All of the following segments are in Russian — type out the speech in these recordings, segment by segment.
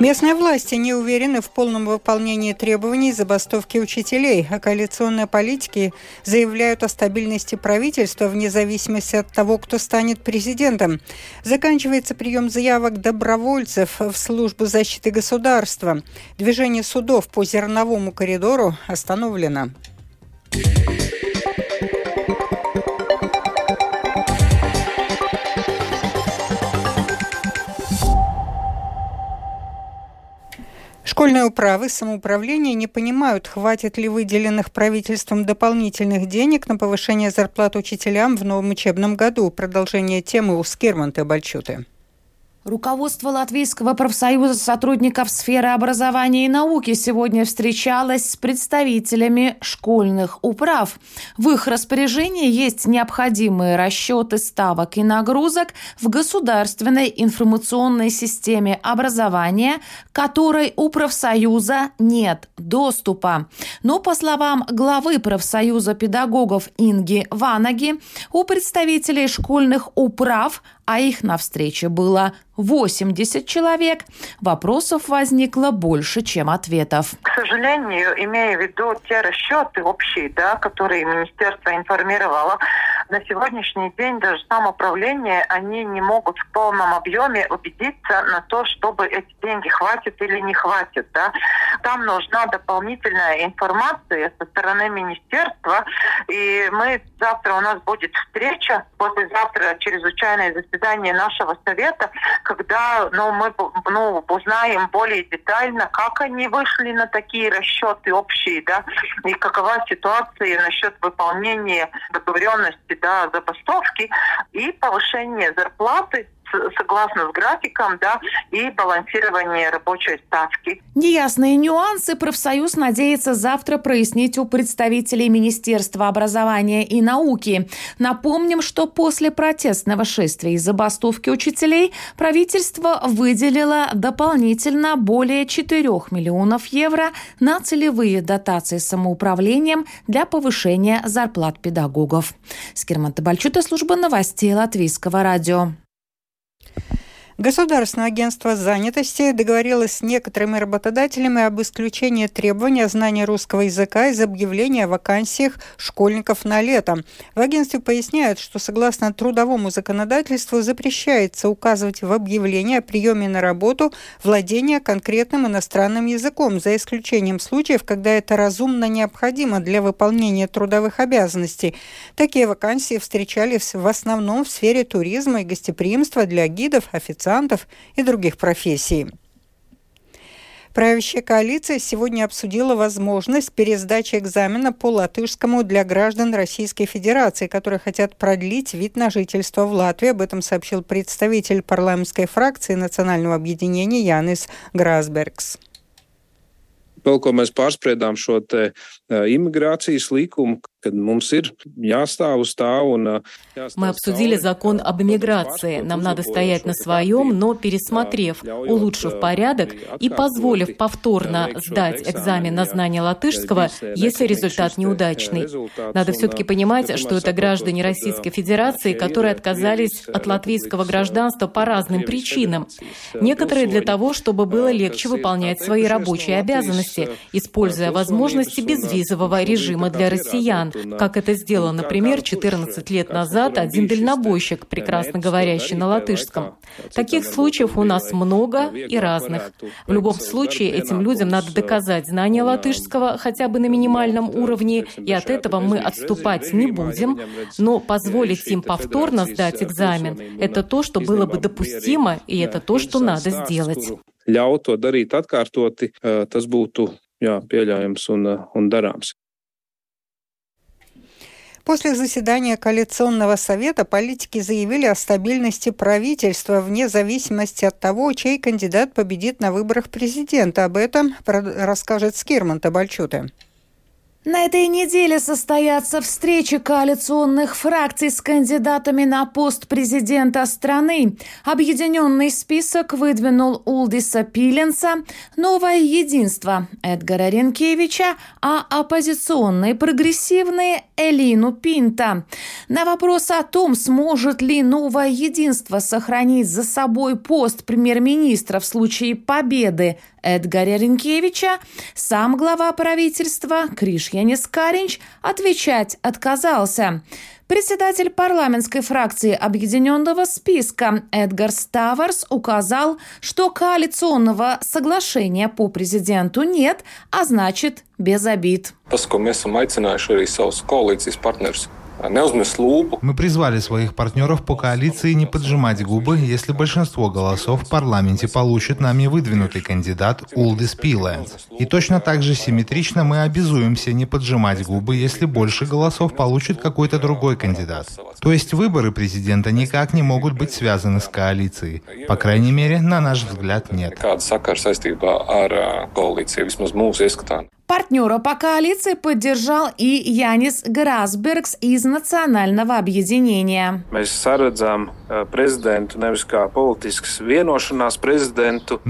Местные власти не уверены в полном выполнении требований забастовки учителей, а коалиционные политики заявляют о стабильности правительства вне зависимости от того, кто станет президентом. Заканчивается прием заявок добровольцев в службу защиты государства. Движение судов по зерновому коридору остановлено. Школьные управы самоуправления не понимают, хватит ли выделенных правительством дополнительных денег на повышение зарплат учителям в новом учебном году. Продолжение темы у Скирманта Бальчуты. Руководство Латвийского профсоюза сотрудников сферы образования и науки сегодня встречалось с представителями школьных управ. В их распоряжении есть необходимые расчеты ставок и нагрузок в государственной информационной системе образования, которой у профсоюза нет доступа. Но, по словам главы профсоюза педагогов Инги Ванаги, у представителей школьных управ а их на встрече было 80 человек, вопросов возникло больше, чем ответов. К сожалению, имея в виду те расчеты общие, да, которые министерство информировало, на сегодняшний день даже самоуправление, они не могут в полном объеме убедиться на то, чтобы эти деньги хватит или не хватит. Да. Там нужна дополнительная информация со стороны министерства, и мы завтра у нас будет встреча, послезавтра чрезвычайное заседание заседание нашего совета, когда ну, мы ну, узнаем более детально, как они вышли на такие расчеты общие, да, и какова ситуация насчет выполнения договоренности, да, забастовки и повышения зарплаты согласно с графиком, да, и балансирование рабочей ставки. Неясные нюансы профсоюз надеется завтра прояснить у представителей Министерства образования и науки. Напомним, что после протестного шествия и забастовки учителей правительство выделило дополнительно более 4 миллионов евро на целевые дотации самоуправлением для повышения зарплат педагогов. Скирман Табальчута, служба новостей Латвийского радио. Государственное агентство занятости договорилось с некоторыми работодателями об исключении требования знания русского языка из объявления о вакансиях школьников на лето. В агентстве поясняют, что согласно трудовому законодательству запрещается указывать в объявлении о приеме на работу владение конкретным иностранным языком, за исключением случаев, когда это разумно необходимо для выполнения трудовых обязанностей. Такие вакансии встречались в основном в сфере туризма и гостеприимства для гидов, офицеров, официантов и других профессий. Правящая коалиция сегодня обсудила возможность пересдачи экзамена по латышскому для граждан Российской Федерации, которые хотят продлить вид на жительство в Латвии. Об этом сообщил представитель парламентской фракции Национального объединения Янис Грасбергс. Vēl ko mēs pārspriedām šo te, uh, imigrācijas Мы обсудили закон об иммиграции. Нам надо стоять на своем, но пересмотрев, улучшив порядок и позволив повторно сдать экзамен на знание латышского, если результат неудачный. Надо все-таки понимать, что это граждане Российской Федерации, которые отказались от латвийского гражданства по разным причинам. Некоторые для того, чтобы было легче выполнять свои рабочие обязанности, используя возможности безвизового режима для россиян как это сделал, например, 14 лет назад один дальнобойщик, прекрасно говорящий на латышском. Таких случаев у нас много и разных. В любом случае, этим людям надо доказать знание латышского хотя бы на минимальном уровне, и от этого мы отступать не будем, но позволить им повторно сдать экзамен – это то, что было бы допустимо, и это то, что надо сделать. Ļaut to darīt atkārtoti, tas būtu jā, pieļaujams un, un darāms. После заседания коалиционного совета политики заявили о стабильности правительства вне зависимости от того, чей кандидат победит на выборах президента. Об этом расскажет Скирман Табальчута. На этой неделе состоятся встречи коалиционных фракций с кандидатами на пост президента страны. Объединенный список выдвинул Улдиса Пиленса, Новое единство Эдгара Ренкевича, а оппозиционные прогрессивные Элину Пинта. На вопрос о том, сможет ли Новое единство сохранить за собой пост премьер-министра в случае победы Эдгаря Ренкевича, сам глава правительства Криш Янис Каринч отвечать отказался. Председатель парламентской фракции Объединенного списка Эдгар Ставарс указал, что коалиционного соглашения по президенту нет, а значит без обид. Мы призвали своих партнеров по коалиции не поджимать губы, если большинство голосов в парламенте получит нами выдвинутый кандидат Улдис Пилэнс. И точно так же симметрично мы обязуемся не поджимать губы, если больше голосов получит какой-то другой кандидат. То есть выборы президента никак не могут быть связаны с коалицией. По крайней мере, на наш взгляд, нет. Партнера по коалиции поддержал и Янис Грасбергс из Национального объединения. Мы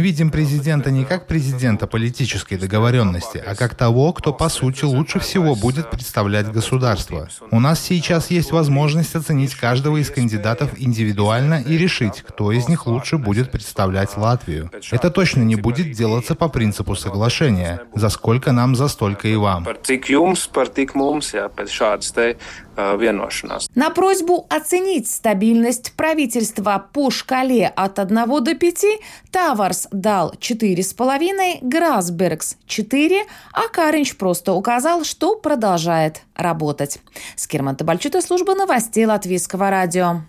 видим президента не как президента политической договоренности, а как того, кто по сути лучше всего будет представлять государство. У нас сейчас есть возможность оценить каждого из кандидатов индивидуально и решить, кто из них лучше будет представлять Латвию. Это точно не будет делаться по принципу соглашения, за сколько нам нам за столько и вам. На просьбу оценить стабильность правительства по шкале от 1 до 5 Таварс дал 4,5, Грасбергс 4, а Каринч просто указал, что продолжает работать. Скирман Табальчута, служба новостей Латвийского радио.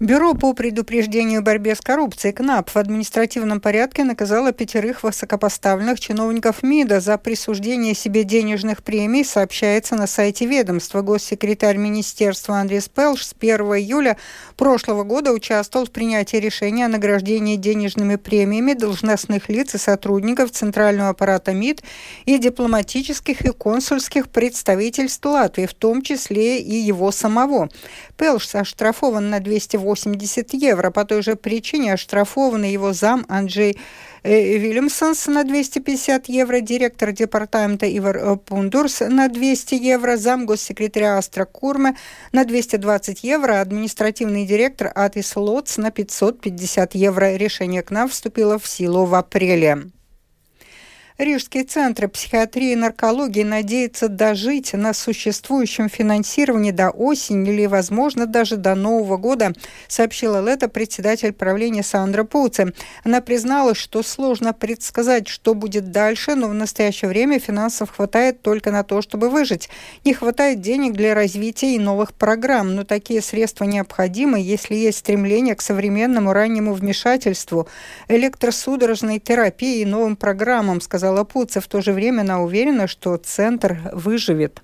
Бюро по предупреждению и борьбе с коррупцией КНАП в административном порядке наказало пятерых высокопоставленных чиновников МИДа за присуждение себе денежных премий, сообщается на сайте ведомства. Госсекретарь министерства Андрей Пелш с 1 июля прошлого года участвовал в принятии решения о награждении денежными премиями должностных лиц и сотрудников Центрального аппарата МИД и дипломатических и консульских представительств Латвии, в том числе и его самого. Пелш оштрафован на 280 евро. По той же причине оштрафован его зам Анджей э, Вильямсонс на 250 евро, директор департамента Ивар э, Пундурс на 200 евро, зам госсекретаря Астра Курме на 220 евро, административный директор Атис Лотс на 550 евро. Решение к нам вступило в силу в апреле. Рижский центр психиатрии и наркологии надеется дожить на существующем финансировании до осени или, возможно, даже до Нового года, сообщила Лето председатель правления Сандра Пуци. Она признала, что сложно предсказать, что будет дальше, но в настоящее время финансов хватает только на то, чтобы выжить. Не хватает денег для развития и новых программ, но такие средства необходимы, если есть стремление к современному раннему вмешательству, электросудорожной терапии и новым программам, сказал сказала Пуца. В то же время она уверена, что центр выживет.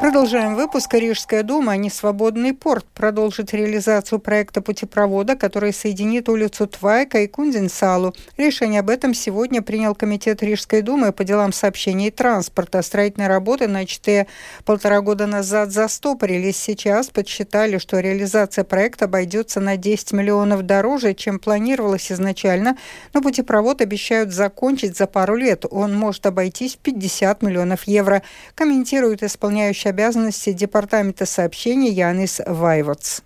Продолжаем выпуск. Рижская дума, а не свободный порт, продолжит реализацию проекта путепровода, который соединит улицу Твайка и Кундинсалу. Решение об этом сегодня принял Комитет Рижской думы по делам сообщений и транспорта. Строительные работы, начатые полтора года назад, застопорились. Сейчас подсчитали, что реализация проекта обойдется на 10 миллионов дороже, чем планировалось изначально, но путепровод обещают закончить за пару лет. Он может обойтись в 50 миллионов евро, комментирует исполняющий обязанности Департамента сообщений Янис Вайвотс.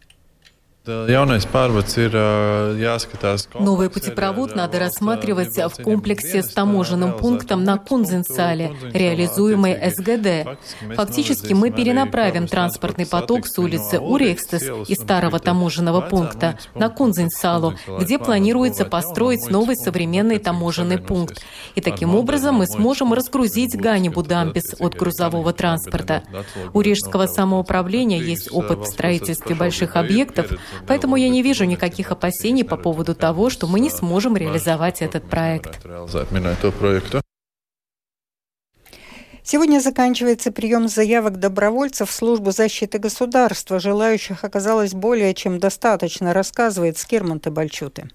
Новый путепровод надо рассматривать в комплексе с таможенным пунктом на Кунзенсале, реализуемый СГД. Фактически мы перенаправим транспортный поток с улицы Урекстес из старого таможенного пункта на Кунзенсалу, где планируется построить новый современный таможенный пункт. И таким образом мы сможем разгрузить Ганибу Дампис от грузового транспорта. У Рижского самоуправления есть опыт в строительстве больших объектов, Поэтому я не вижу никаких опасений по поводу того, что мы не сможем реализовать этот проект. Сегодня заканчивается прием заявок добровольцев в службу защиты государства. Желающих оказалось более чем достаточно, рассказывает Скирман Табальчуты.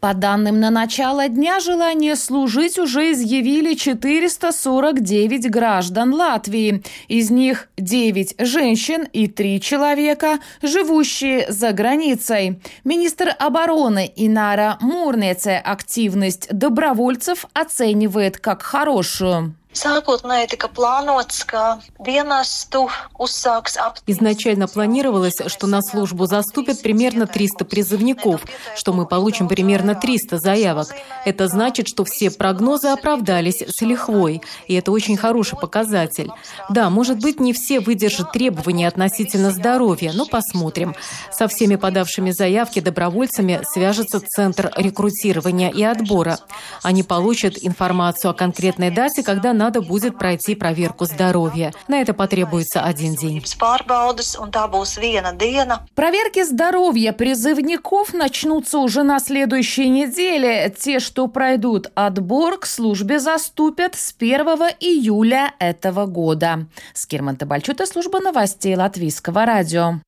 По данным на начало дня, желание служить уже изъявили 449 граждан Латвии. Из них 9 женщин и 3 человека, живущие за границей. Министр обороны Инара Мурнеце активность добровольцев оценивает как хорошую. Изначально планировалось, что на службу заступят примерно 300 призывников, что мы получим примерно 300 заявок. Это значит, что все прогнозы оправдались с лихвой, и это очень хороший показатель. Да, может быть, не все выдержат требования относительно здоровья, но посмотрим. Со всеми подавшими заявки добровольцами свяжется Центр рекрутирования и отбора. Они получат информацию о конкретной дате, когда надо надо будет пройти проверку здоровья. На это потребуется один день. Проверки здоровья призывников начнутся уже на следующей неделе. Те, что пройдут отбор, к службе заступят с 1 июля этого года. Скирман Табальчута, служба новостей Латвийского радио.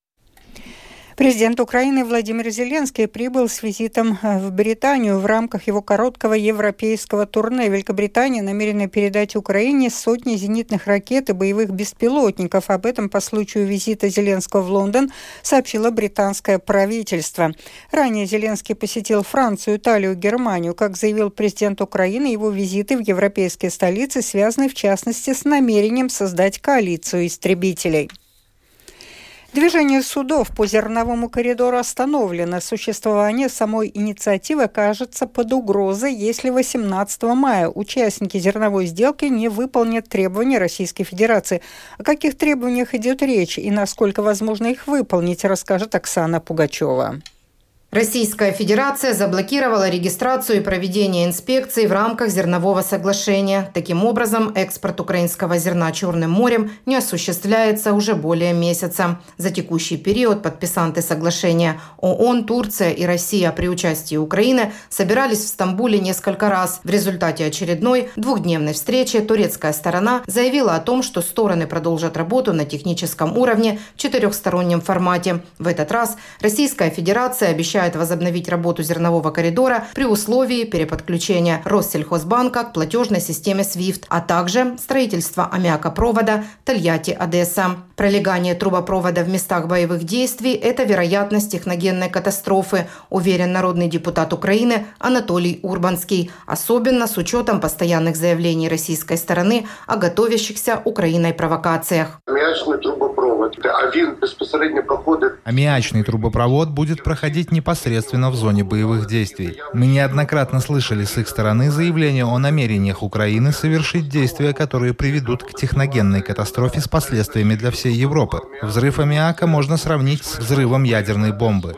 Президент Украины Владимир Зеленский прибыл с визитом э, в Британию в рамках его короткого европейского турне. Великобритания намерена передать Украине сотни зенитных ракет и боевых беспилотников. Об этом по случаю визита Зеленского в Лондон сообщило британское правительство. Ранее Зеленский посетил Францию, Италию, Германию. Как заявил президент Украины, его визиты в европейские столицы связаны в частности с намерением создать коалицию истребителей. Движение судов по зерновому коридору остановлено. Существование самой инициативы кажется под угрозой, если 18 мая участники зерновой сделки не выполнят требования Российской Федерации. О каких требованиях идет речь и насколько возможно их выполнить, расскажет Оксана Пугачева. Российская Федерация заблокировала регистрацию и проведение инспекций в рамках зернового соглашения. Таким образом, экспорт украинского зерна Черным морем не осуществляется уже более месяца. За текущий период подписанты соглашения ООН, Турция и Россия при участии Украины собирались в Стамбуле несколько раз. В результате очередной двухдневной встречи турецкая сторона заявила о том, что стороны продолжат работу на техническом уровне в четырехстороннем формате. В этот раз Российская Федерация обещает обещает возобновить работу зернового коридора при условии переподключения Россельхозбанка к платежной системе SWIFT, а также строительства аммиакопровода Тольятти-Одесса. Пролегание трубопровода в местах боевых действий – это вероятность техногенной катастрофы, уверен народный депутат Украины Анатолий Урбанский, особенно с учетом постоянных заявлений российской стороны о готовящихся Украиной провокациях. Аммиачный трубопровод, а він безпосередньо проходит. Аммиачный трубопровод будет проходить не непосредственно в зоне боевых действий. Мы неоднократно слышали с их стороны заявления о намерениях Украины совершить действия, которые приведут к техногенной катастрофе с последствиями для всей Европы. Взрыв аммиака можно сравнить с взрывом ядерной бомбы.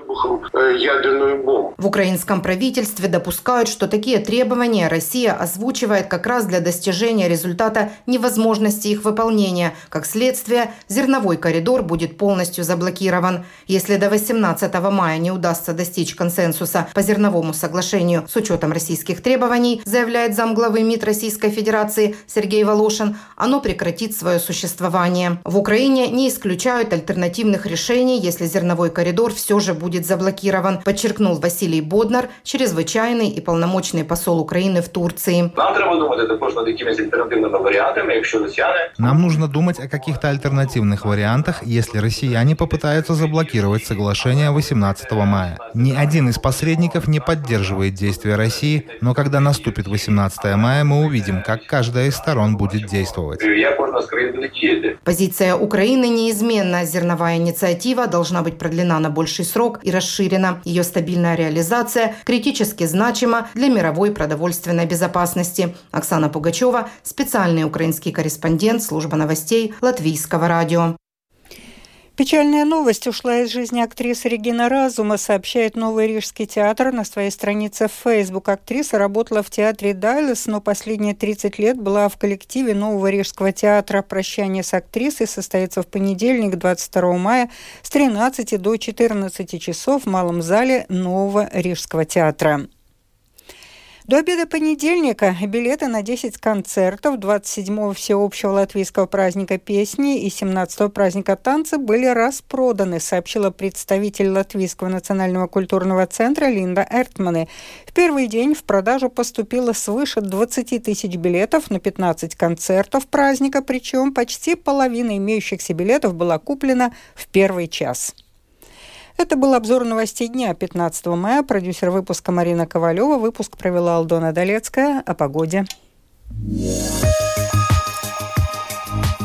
Э, ядерную бомбу. В украинском правительстве допускают, что такие требования Россия озвучивает как раз для достижения результата невозможности их выполнения. Как следствие, зерновой коридор будет полностью заблокирован. Если до 18 мая не удастся достичь консенсуса по зерновому соглашению с учетом российских требований, заявляет замглавы МИД Российской Федерации Сергей Волошин, оно прекратит свое существование. В Украине не исключают альтернативных решений, если зерновой коридор все же будет заблокирован, подчеркнул Василий Боднар, чрезвычайный и полномочный посол Украины в Турции. Нам треба думать також над якимись альтернативными вариантами, якщо росіяни... Нам нужно думать о каких-то альтернативных вариантах, если россияне попытаются заблокировать соглашение 18 мая. Ни один из посредников не поддерживает действия России, но когда наступит 18 мая, мы увидим, как каждая из сторон будет действовать. Позиция Украины неизменна. Зерновая инициатива должна быть продлена на больший срок и расширена. Ее стабильная реализация критически значима для мировой продовольственной безопасности. Оксана Пугачева, специальный украинский корреспондент служба новостей Латвийского радио. Печальная новость ушла из жизни актрисы Регина Разума, сообщает Новый Рижский театр на своей странице в Facebook. Актриса работала в театре Дайлес, но последние 30 лет была в коллективе Нового Рижского театра. Прощание с актрисой состоится в понедельник, 22 мая, с 13 до 14 часов в Малом зале Нового Рижского театра. До обеда понедельника билеты на 10 концертов 27-го всеобщего латвийского праздника песни и 17-го праздника танца были распроданы, сообщила представитель Латвийского национального культурного центра Линда Эртмане. В первый день в продажу поступило свыше 20 тысяч билетов на 15 концертов праздника, причем почти половина имеющихся билетов была куплена в первый час. Это был обзор новостей дня 15 мая. Продюсер выпуска Марина Ковалева. Выпуск провела Алдона Долецкая. О погоде.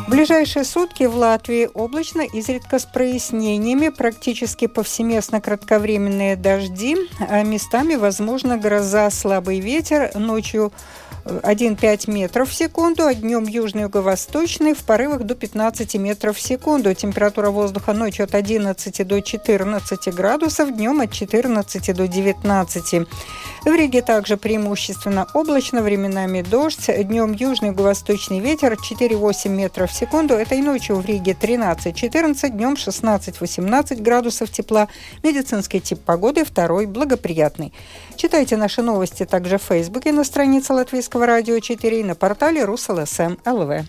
В ближайшие сутки в Латвии облачно, изредка с прояснениями, практически повсеместно кратковременные дожди, а местами возможно гроза, слабый ветер, ночью 1,5 метров в секунду, а днем южный юго-восточный в порывах до 15 метров в секунду. Температура воздуха ночью от 11 до 14 градусов, днем от 14 до 19. В Риге также преимущественно облачно, временами дождь, днем южный юго-восточный ветер 4-8 метров в секунду. Этой ночью в Риге 13-14, днем 16-18 градусов тепла. Медицинский тип погоды второй благоприятный. Читайте наши новости также в Фейсбуке на странице Латвийского радио 4 и на портале РусЛСМ ЛВ.